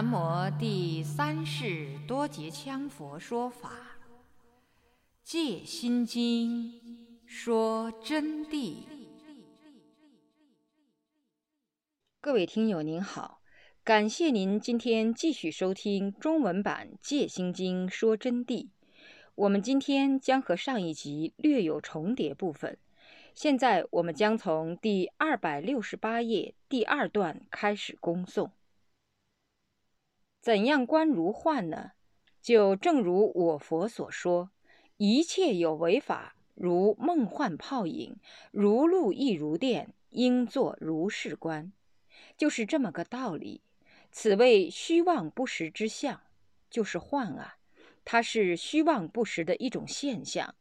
南无第三世多杰羌佛说法，《戒心经》说真谛。各位听友您好，感谢您今天继续收听中文版《戒心经》说真谛。我们今天将和上一集略有重叠部分，现在我们将从第二百六十八页第二段开始恭诵。怎样观如幻呢？就正如我佛所说，一切有为法，如梦幻泡影，如露亦如电，应作如是观，就是这么个道理。此谓虚妄不实之相，就是幻啊，它是虚妄不实的一种现象，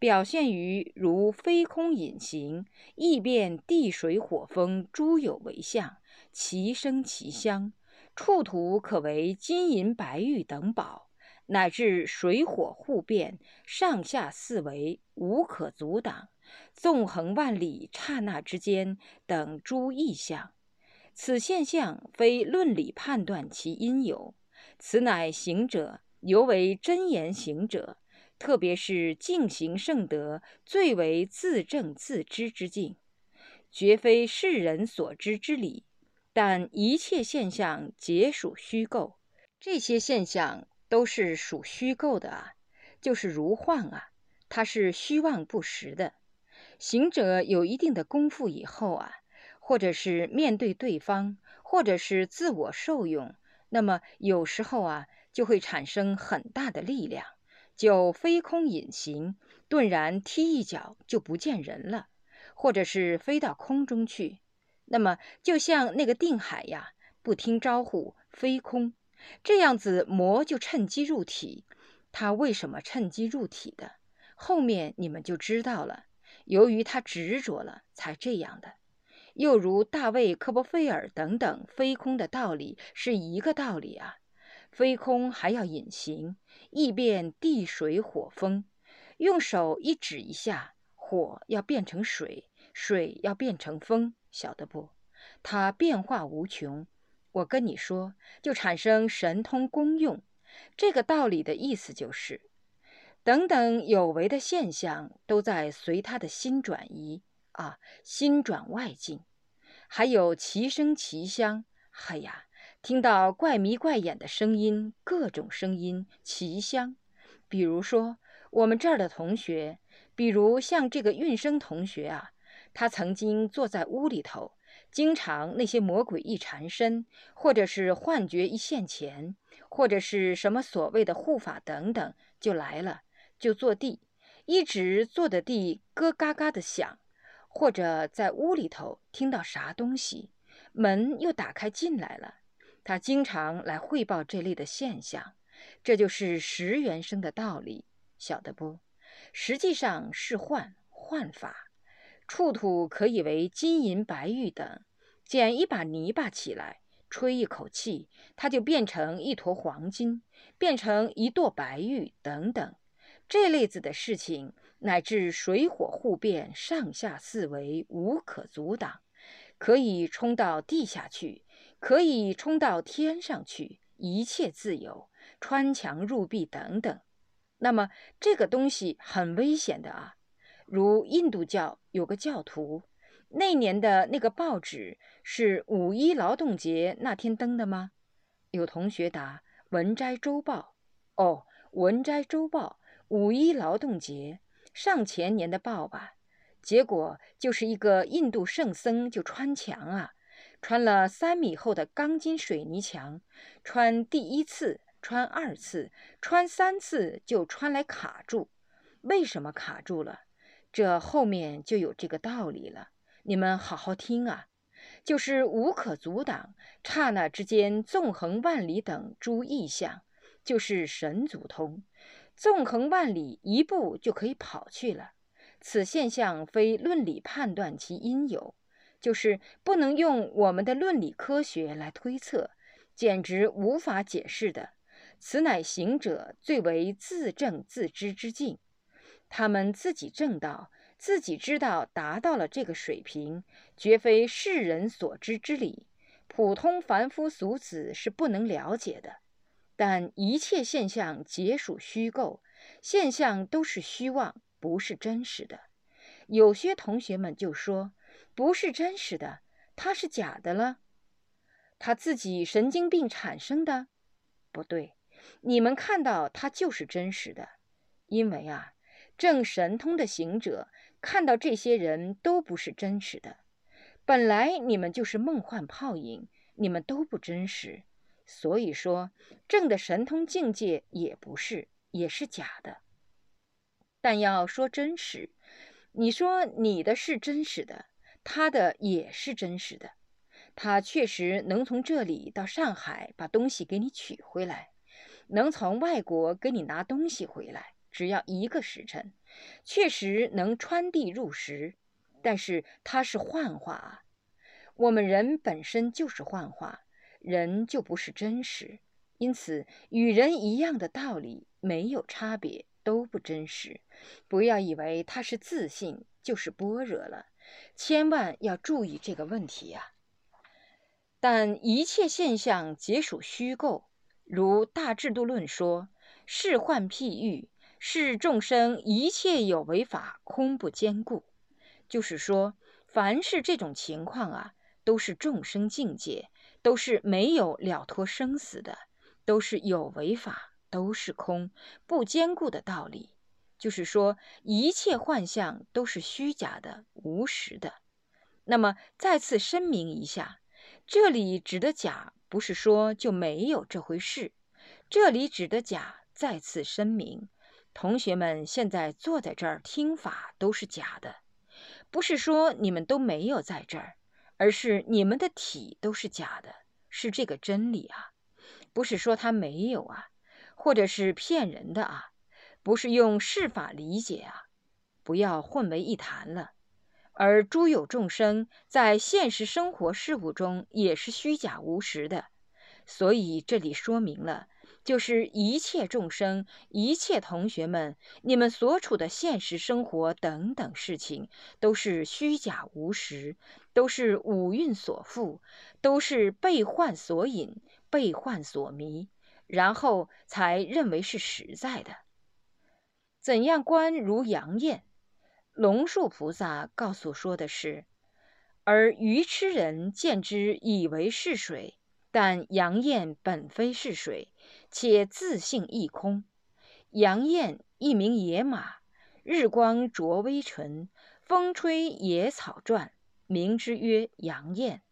表现于如非空隐形，亦变地水火风诸有为相，其声其香。处土可为金银白玉等宝，乃至水火互变，上下四维无可阻挡，纵横万里刹那之间等诸异象。此现象非论理判断其因由，此乃行者尤为真言行者，特别是净行圣德最为自证自知之境，绝非世人所知之理。但一切现象皆属虚构，这些现象都是属虚构的啊，就是如幻啊，它是虚妄不实的。行者有一定的功夫以后啊，或者是面对对方，或者是自我受用，那么有时候啊，就会产生很大的力量，就飞空隐形，顿然踢一脚就不见人了，或者是飞到空中去。那么，就像那个定海呀，不听招呼飞空，这样子魔就趁机入体。他为什么趁机入体的？后面你们就知道了。由于他执着了，才这样的。又如大卫·科波菲尔等等飞空的道理是一个道理啊。飞空还要隐形，易变地水火风，用手一指一下，火要变成水，水要变成风。晓得不？它变化无穷。我跟你说，就产生神通功用。这个道理的意思就是，等等有为的现象都在随他的心转移啊，心转外境。还有其声其香，哎呀，听到怪迷怪眼的声音，各种声音奇香。比如说我们这儿的同学，比如像这个运生同学啊。他曾经坐在屋里头，经常那些魔鬼一缠身，或者是幻觉一现前，或者是什么所谓的护法等等，就来了，就坐地，一直坐的地咯嘎嘎的响，或者在屋里头听到啥东西，门又打开进来了。他经常来汇报这类的现象，这就是十元生的道理，晓得不？实际上是幻幻法。触土可以为金银白玉等，捡一把泥巴起来，吹一口气，它就变成一坨黄金，变成一垛白玉等等。这类子的事情，乃至水火互变，上下四维无可阻挡，可以冲到地下去，可以冲到天上去，一切自由，穿墙入壁等等。那么这个东西很危险的啊。如印度教有个教徒，那年的那个报纸是五一劳动节那天登的吗？有同学答《文摘周报》。哦，《文摘周报》五一劳动节上前年的报吧。结果就是一个印度圣僧就穿墙啊，穿了三米厚的钢筋水泥墙，穿第一次，穿二次，穿三次就穿来卡住。为什么卡住了？这后面就有这个道理了，你们好好听啊，就是无可阻挡，刹那之间纵横万里等诸异象，就是神足通，纵横万里一步就可以跑去了。此现象非论理判断其因由，就是不能用我们的论理科学来推测，简直无法解释的。此乃行者最为自证自知之境。他们自己证道，自己知道达到了这个水平，绝非世人所知之理。普通凡夫俗子是不能了解的。但一切现象皆属虚构，现象都是虚妄，不是真实的。有些同学们就说：“不是真实的，它是假的了。”他自己神经病产生的？不对，你们看到它就是真实的，因为啊，正神通的行者看到这些人都不是真实的，本来你们就是梦幻泡影，你们都不真实。所以说，正的神通境界也不是，也是假的。但要说真实，你说你的是真实的，他的也是真实的。他确实能从这里到上海把东西给你取回来，能从外国给你拿东西回来，只要一个时辰，确实能穿地入石。但是它是幻化啊，我们人本身就是幻化。人就不是真实，因此与人一样的道理没有差别，都不真实。不要以为它是自信就是般若了，千万要注意这个问题呀。但一切现象皆属虚构，如《大制度论》说：“是幻譬喻，是众生一切有为法空不坚固。”就是说，凡是这种情况啊，都是众生境界。都是没有了脱生死的，都是有为法，都是空不坚固的道理。就是说，一切幻象都是虚假的、无实的。那么，再次声明一下，这里指的假，不是说就没有这回事。这里指的假，再次声明，同学们现在坐在这儿听法都是假的，不是说你们都没有在这儿。而是你们的体都是假的，是这个真理啊，不是说它没有啊，或者是骗人的啊，不是用世法理解啊，不要混为一谈了。而诸有众生在现实生活事物中也是虚假无实的，所以这里说明了。就是一切众生、一切同学们，你们所处的现实生活等等事情，都是虚假无实，都是五蕴所缚，都是被幻所引、被幻所迷，然后才认为是实在的。怎样观如杨艳？龙树菩萨告诉说的是：而愚痴人见之，以为是水，但杨艳本非是水。且自性亦空。杨艳一名野马，日光灼微尘，风吹野草转，名之曰杨艳。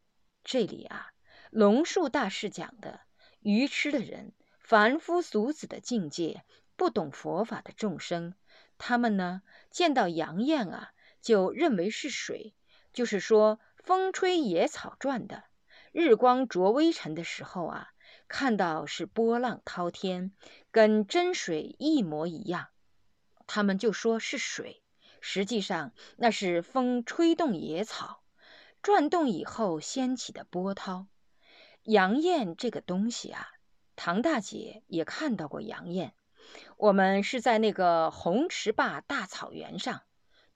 这里啊，龙树大师讲的愚痴的人、凡夫俗子的境界，不懂佛法的众生，他们呢见到杨艳啊，就认为是水，就是说风吹野草转的，日光灼微尘的时候啊。看到是波浪滔天，跟真水一模一样，他们就说是水，实际上那是风吹动野草，转动以后掀起的波涛。杨艳这个东西啊，唐大姐也看到过杨艳。我们是在那个红池坝大草原上，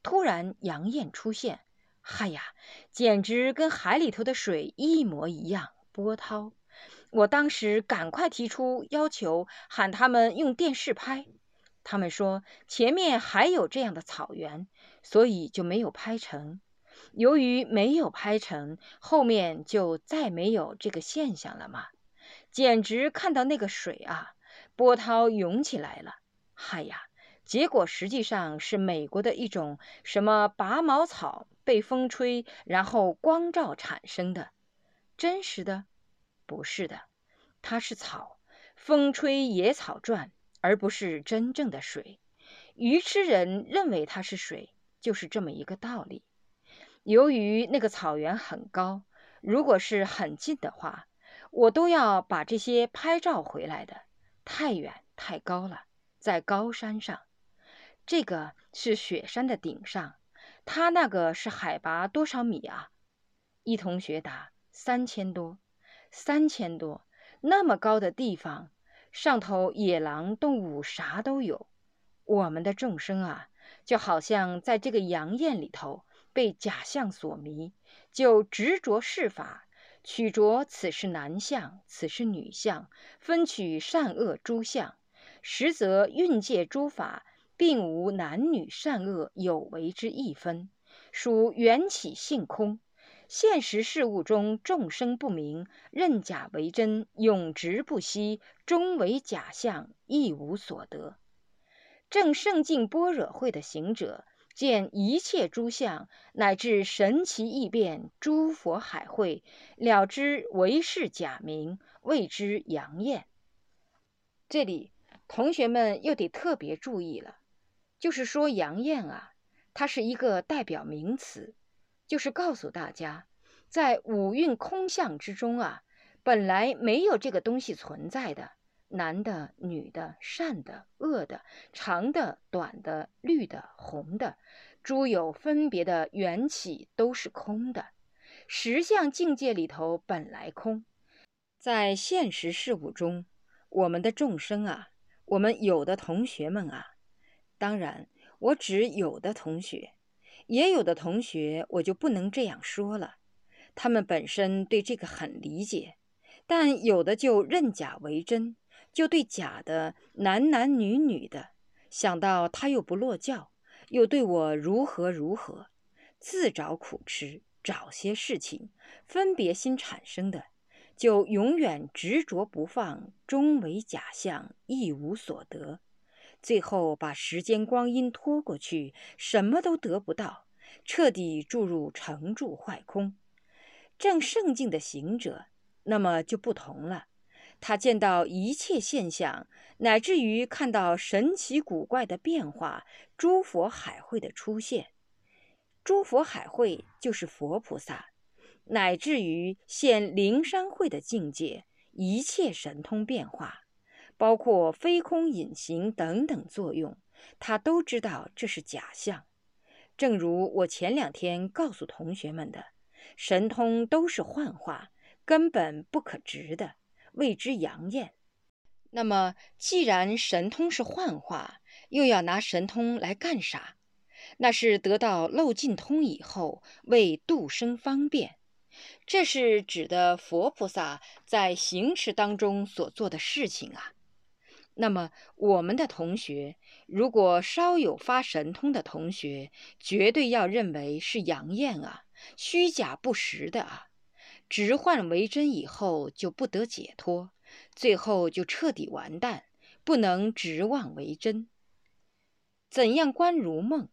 突然杨艳出现，嗨呀，简直跟海里头的水一模一样，波涛。我当时赶快提出要求，喊他们用电视拍。他们说前面还有这样的草原，所以就没有拍成。由于没有拍成，后面就再没有这个现象了嘛。简直看到那个水啊，波涛涌起来了。嗨呀，结果实际上是美国的一种什么拔毛草被风吹，然后光照产生的，真实的。不是的，它是草，风吹野草转，而不是真正的水。愚痴人认为它是水，就是这么一个道理。由于那个草原很高，如果是很近的话，我都要把这些拍照回来的。太远太高了，在高山上，这个是雪山的顶上，它那个是海拔多少米啊？一同学答：三千多。三千多，那么高的地方，上头野狼、动物啥都有。我们的众生啊，就好像在这个阳焰里头被假象所迷，就执着是法，取着此是男相，此是女相，分取善恶诸相，实则运界诸法，并无男女善恶有为之一分，属缘起性空。现实事物中，众生不明，认假为真，永执不息，终为假象，一无所得。正圣境般若会的行者，见一切诸相，乃至神奇异变，诸佛海会，了知为是假名，谓之阳焰。这里同学们又得特别注意了，就是说阳焰啊，它是一个代表名词。就是告诉大家，在五蕴空相之中啊，本来没有这个东西存在的，男的、女的、善的、恶的、长的、短的、绿的、红的，诸有分别的缘起都是空的。实相境界里头本来空，在现实事物中，我们的众生啊，我们有的同学们啊，当然我指有的同学。也有的同学，我就不能这样说了。他们本身对这个很理解，但有的就认假为真，就对假的男男女女的，想到他又不落教，又对我如何如何，自找苦吃，找些事情，分别心产生的，就永远执着不放，终为假象，一无所得。最后把时间光阴拖过去，什么都得不到，彻底注入成住坏空。正圣境的行者，那么就不同了。他见到一切现象，乃至于看到神奇古怪的变化，诸佛海会的出现。诸佛海会就是佛菩萨，乃至于现灵山会的境界，一切神通变化。包括飞空隐形等等作用，他都知道这是假象。正如我前两天告诉同学们的，神通都是幻化，根本不可执的，谓之阳焰。那么，既然神通是幻化，又要拿神通来干啥？那是得到漏尽通以后，为度生方便。这是指的佛菩萨在行持当中所做的事情啊。那么，我们的同学如果稍有发神通的同学，绝对要认为是阳焰啊，虚假不实的啊，直幻为真以后就不得解脱，最后就彻底完蛋，不能直妄为真。怎样观如梦？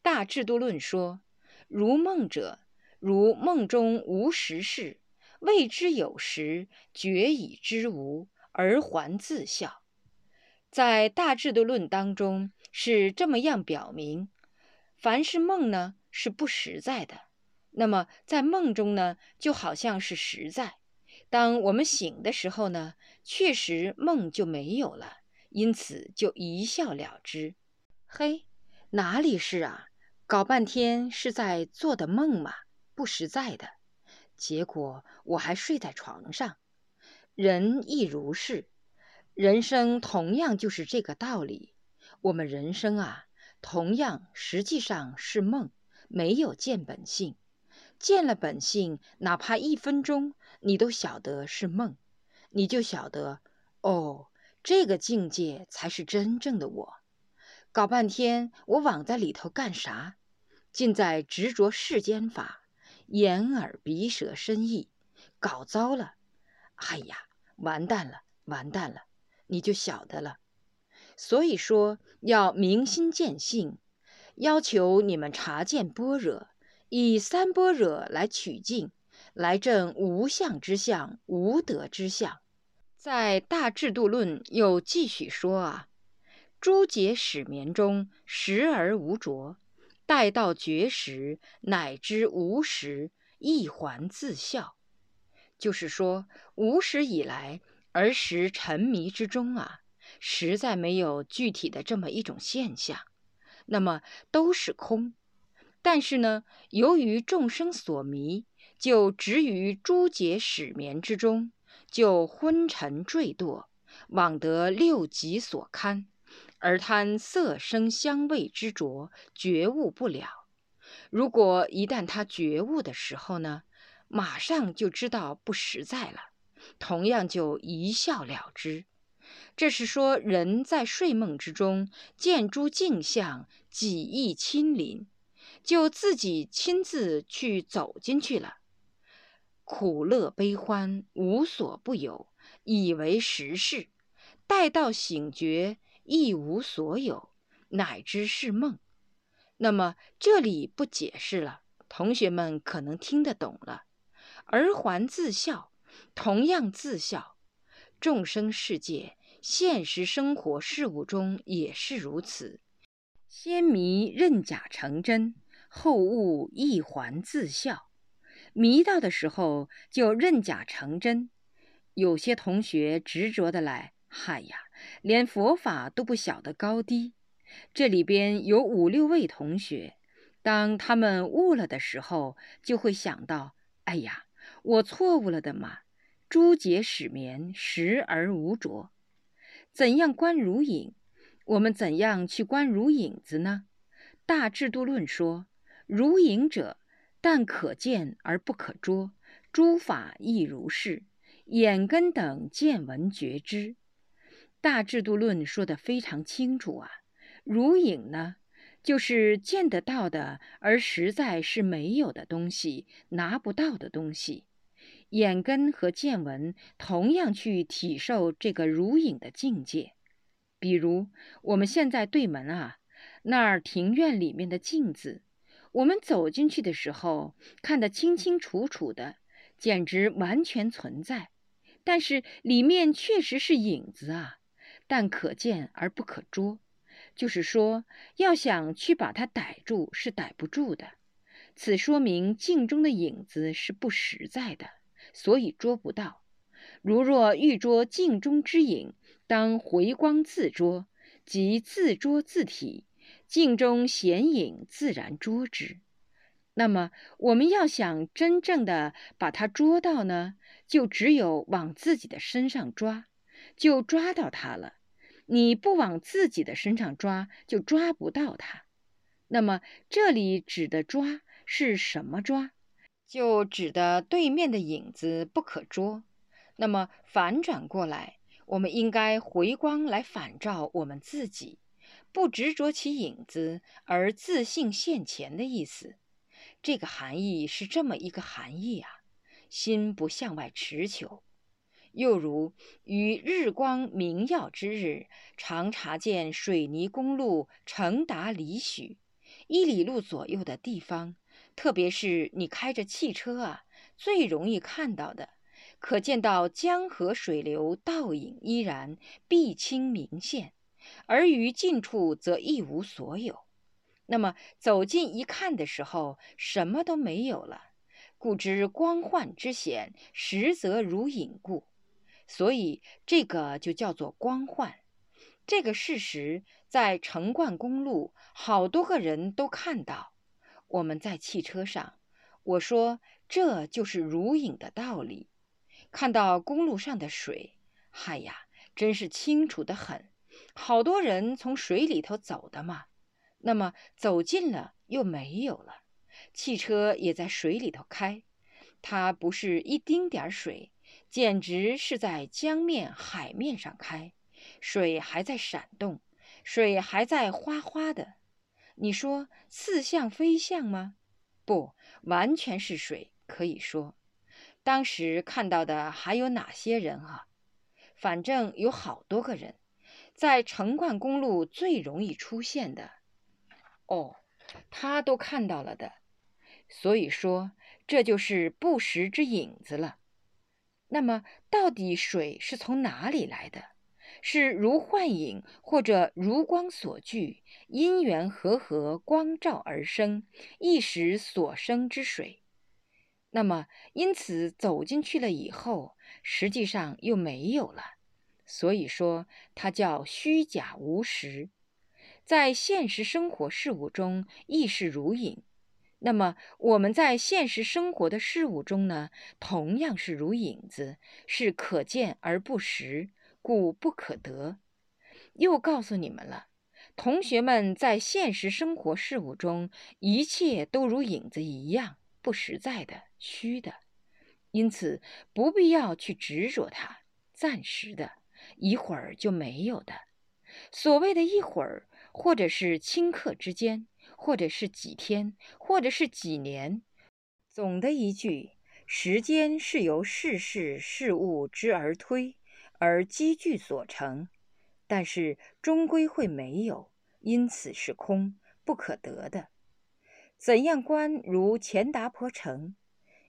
大制度论说，如梦者，如梦中无实事，谓之有实，觉已知无，而还自笑。在大智度论当中是这么样表明：凡是梦呢是不实在的，那么在梦中呢就好像是实在。当我们醒的时候呢，确实梦就没有了，因此就一笑了之。嘿，哪里是啊？搞半天是在做的梦嘛，不实在的。结果我还睡在床上，人亦如是。人生同样就是这个道理。我们人生啊，同样实际上是梦，没有见本性。见了本性，哪怕一分钟，你都晓得是梦，你就晓得哦，这个境界才是真正的我。搞半天，我枉在里头干啥？尽在执着世间法，眼耳鼻舌身意，搞糟了。哎呀，完蛋了，完蛋了！你就晓得了，所以说要明心见性，要求你们察见般若，以三般若来取境，来证无相之相、无德之相。在大制度论又继续说啊，诸劫始眠中时而无着，待到觉时，乃知无时，一还自笑。就是说无始以来。儿时沉迷之中啊，实在没有具体的这么一种现象，那么都是空。但是呢，由于众生所迷，就执于诸劫始眠之中，就昏沉坠堕，枉得六极所堪，而贪色声香味之着，觉悟不了。如果一旦他觉悟的时候呢，马上就知道不实在了，同样就一笑了之。这是说，人在睡梦之中见诸镜像，己意亲临，就自己亲自去走进去了。苦乐悲欢无所不有，以为实事；待到醒觉，一无所有，乃知是梦。那么这里不解释了，同学们可能听得懂了。而还自笑，同样自笑，众生世界。现实生活事物中也是如此，先迷认假成真，后悟一还自笑。迷到的时候就认假成真。有些同学执着的来，嗨呀，连佛法都不晓得高低。这里边有五六位同学，当他们悟了的时候，就会想到：哎呀，我错误了的嘛！诸劫始眠，时而无着。怎样观如影？我们怎样去观如影子呢？大制度论说，如影者，但可见而不可捉。诸法亦如是，眼根等见闻觉知。大制度论说的非常清楚啊。如影呢，就是见得到的，而实在是没有的东西，拿不到的东西。眼根和见闻同样去体受这个如影的境界，比如我们现在对门啊，那儿庭院里面的镜子，我们走进去的时候看得清清楚楚的，简直完全存在。但是里面确实是影子啊，但可见而不可捉，就是说要想去把它逮住是逮不住的。此说明镜中的影子是不实在的。所以捉不到。如若欲捉镜中之影，当回光自捉，即自捉自体，镜中显影自然捉之。那么我们要想真正的把它捉到呢，就只有往自己的身上抓，就抓到它了。你不往自己的身上抓，就抓不到它。那么这里指的抓是什么抓？就指的对面的影子不可捉，那么反转过来，我们应该回光来反照我们自己，不执着其影子而自信现前的意思。这个含义是这么一个含义啊：心不向外持求。又如于日光明耀之日，常察见水泥公路长达里许，一里路左右的地方。特别是你开着汽车啊，最容易看到的，可见到江河水流倒影依然，碧清明现；而于近处则一无所有。那么走近一看的时候，什么都没有了，故知光幻之险，实则如影故。所以这个就叫做光幻。这个事实在成灌公路，好多个人都看到。我们在汽车上，我说这就是如影的道理。看到公路上的水，嗨呀，真是清楚的很。好多人从水里头走的嘛。那么走近了又没有了。汽车也在水里头开，它不是一丁点儿水，简直是在江面、海面上开。水还在闪动，水还在哗哗的。你说似像非像吗？不，完全是水。可以说，当时看到的还有哪些人啊？反正有好多个人，在成灌公路最容易出现的。哦，他都看到了的。所以说，这就是不实之影子了。那么，到底水是从哪里来的？是如幻影或者如光所聚，因缘和合，光照而生，一时所生之水。那么，因此走进去了以后，实际上又没有了。所以说，它叫虚假无实。在现实生活事物中亦是如影。那么，我们在现实生活的事物中呢，同样是如影子，是可见而不实。故不可得。又告诉你们了，同学们在现实生活事物中，一切都如影子一样，不实在的、虚的。因此不必要去执着它，暂时的，一会儿就没有的。所谓的一会儿，或者是顷刻之间，或者是几天，或者是几年。总的一句，时间是由世事事物之而推，而积聚所成，但是终归会没有，因此是空，不可得的。怎样观如钱达坡城，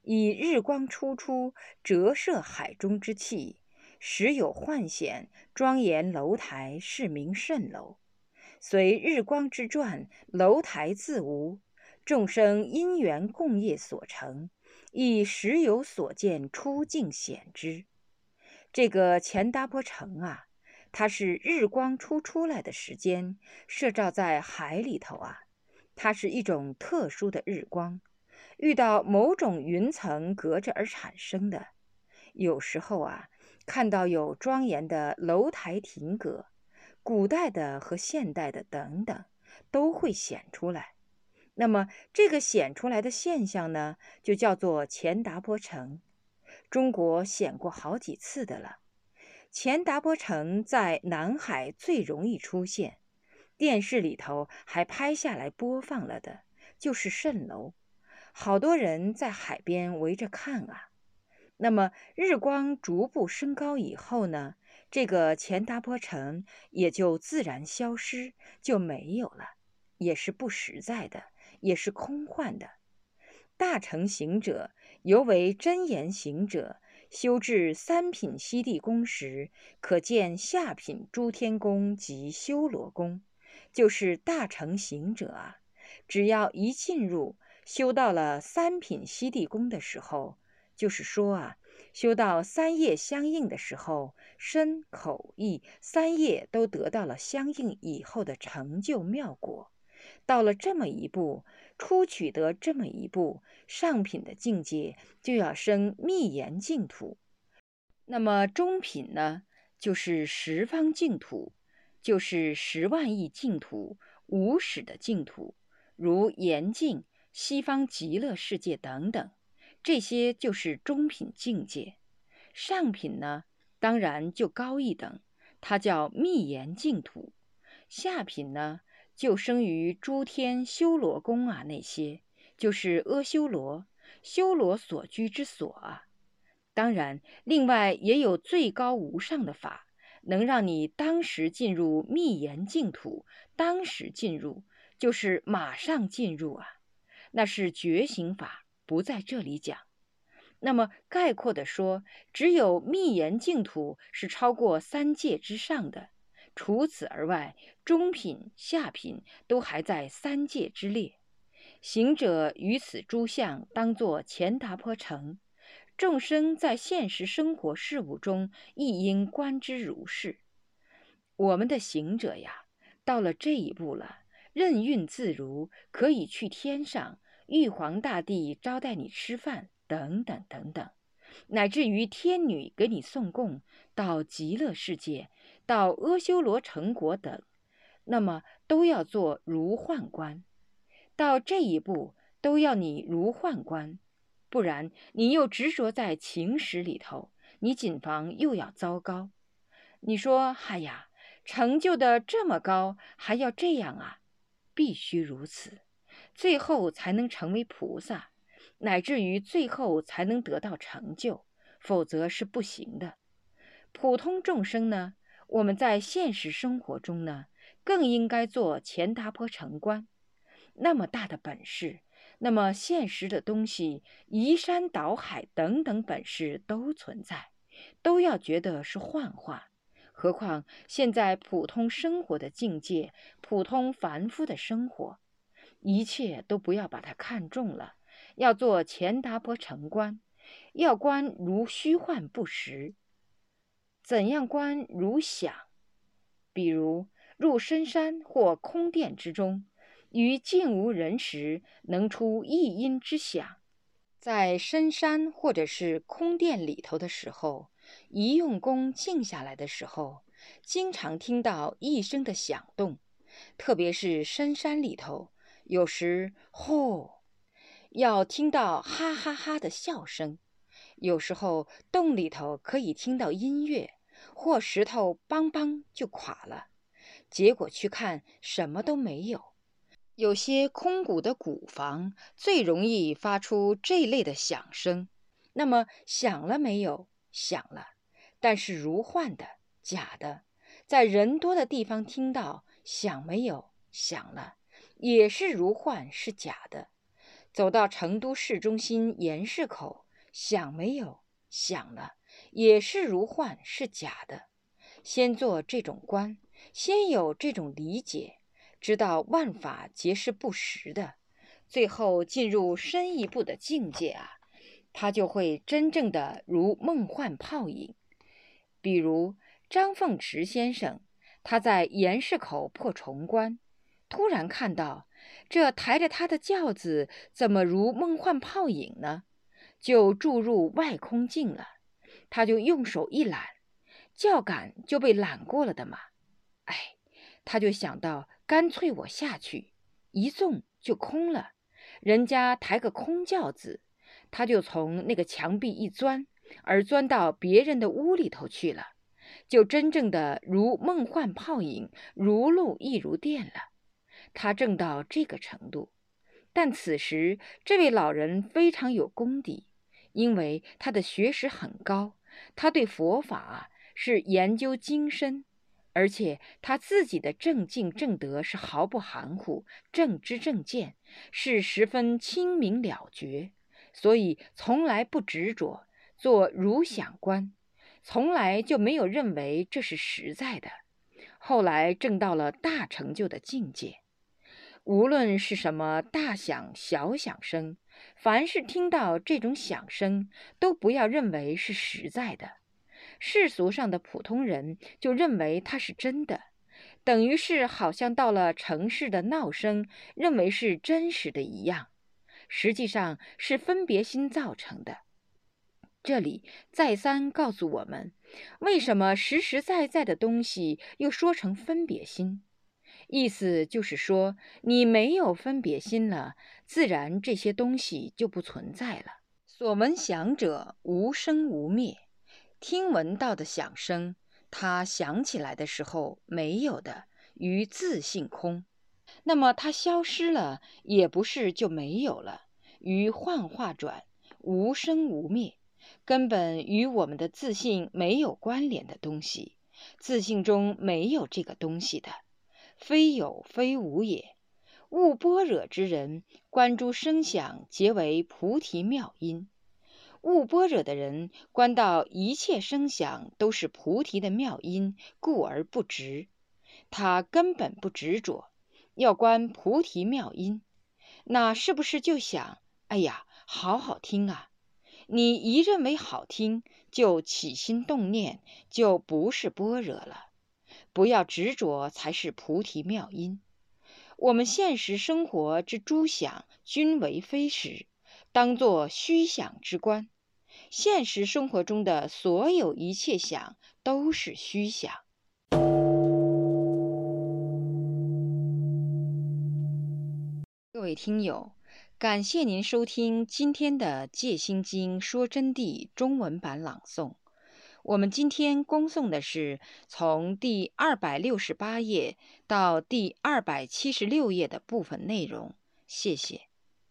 以日光初出，折射海中之气，时有幻显，庄严楼台，是名蜃楼。随日光之转，楼台自无。众生因缘共业所成，亦时有所见出境显之。这个钱达波城啊，它是日光初出来的时间，射照在海里头啊，它是一种特殊的日光，遇到某种云层隔着而产生的。有时候啊，看到有庄严的楼台亭阁，古代的和现代的等等，都会显出来。那么，这个显出来的现象呢，就叫做钱达波城。中国显过好几次的了。钱达波城在南海最容易出现，电视里头还拍下来播放了的，就是蜃楼。好多人在海边围着看啊。那么，日光逐步升高以后呢，这个钱达波城也就自然消失，就没有了，也是不实在的。也是空幻的。大乘行者，尤为真言行者，修至三品西地宫时，可见下品诸天宫及修罗宫，就是大乘行者啊。只要一进入，修到了三品西地宫的时候，就是说啊，修到三业相应的时候，身口意三业都得到了相应以后的成就妙果。到了这么一步，初取得这么一步上品的境界，就要生密言净土。那么中品呢，就是十方净土，就是十万亿净土、无始的净土，如严净、西方极乐世界等等，这些就是中品境界。上品呢，当然就高一等，它叫密言净土。下品呢？就生于诸天修罗宫啊，那些就是阿修罗，修罗所居之所啊。当然，另外也有最高无上的法，能让你当时进入密言净土，当时进入就是马上进入啊。那是觉醒法，不在这里讲。那么概括的说，只有密言净土是超过三界之上的。除此而外，中品、下品都还在三界之列。行者于此诸相当作钱达坡城，众生在现实生活事物中亦应观之如是。我们的行者呀，到了这一步了，任运自如，可以去天上，玉皇大帝招待你吃饭，等等等等，乃至于天女给你送供到极乐世界。到阿修罗成果等，那么都要做如幻观。到这一步，都要你如幻观，不然你又执着在情史里头，你谨防又要糟糕。你说，嗨呀，成就的这么高，还要这样啊？必须如此，最后才能成为菩萨，乃至于最后才能得到成就，否则是不行的。普通众生呢？我们在现实生活中呢，更应该做钱达坡城关。那么大的本事，那么现实的东西，移山倒海等等本事都存在，都要觉得是幻化。何况现在普通生活的境界，普通凡夫的生活，一切都不要把它看重了，要做钱达坡城关，要观如虚幻不实。怎样观如响？比如入深山或空殿之中，于静无人时，能出一音之响。在深山或者是空殿里头的时候，一用功静下来的时候，经常听到一声的响动。特别是深山里头，有时吼，要听到哈哈哈的笑声。有时候洞里头可以听到音乐，或石头梆梆就垮了，结果去看什么都没有。有些空鼓的鼓房最容易发出这类的响声。那么响了没有？响了，但是如幻的、假的，在人多的地方听到响没有？响了，也是如幻，是假的。走到成都市中心盐市口，响没有？响了，也是如幻，是假的。先做这种观，先有这种理解。知道万法皆是不实的，最后进入深一步的境界啊，他就会真正的如梦幻泡影。比如张凤池先生，他在盐市口破重关，突然看到这抬着他的轿子怎么如梦幻泡影呢？就注入外空境了，他就用手一揽，轿杆就被揽过了的嘛。哎，他就想到。干脆我下去，一纵就空了。人家抬个空轿子，他就从那个墙壁一钻，而钻到别人的屋里头去了，就真正的如梦幻泡影，如露亦如电了。他正到这个程度，但此时这位老人非常有功底，因为他的学识很高，他对佛法是研究精深。而且他自己的正境正德是毫不含糊，正知正见是十分清明了绝，所以从来不执着做如想观，从来就没有认为这是实在的。后来证到了大成就的境界，无论是什么大响小响声，凡是听到这种响声，都不要认为是实在的。世俗上的普通人就认为它是真的，等于是好像到了城市的闹声，认为是真实的一样，实际上是分别心造成的。这里再三告诉我们，为什么实实在在的东西又说成分别心？意思就是说，你没有分别心了，自然这些东西就不存在了。所闻想者，无生无灭。听闻到的响声，它响起来的时候没有的，于自性空；那么它消失了，也不是就没有了，于幻化转，无生无灭，根本与我们的自信没有关联的东西，自信中没有这个东西的，非有非无也。悟般若之人，观诸声响，皆为菩提妙音。悟般若的人，观到一切声响都是菩提的妙音，故而不执。他根本不执着，要观菩提妙音，那是不是就想：哎呀，好好听啊！你一认为好听，就起心动念，就不是般若了。不要执着，才是菩提妙音。我们现实生活之诸想，均为非实，当作虚想之观。现实生活中的所有一切想都是虚想。各位听友，感谢您收听今天的《戒心经说真谛》中文版朗诵。我们今天恭送的是从第二百六十八页到第二百七十六页的部分内容。谢谢。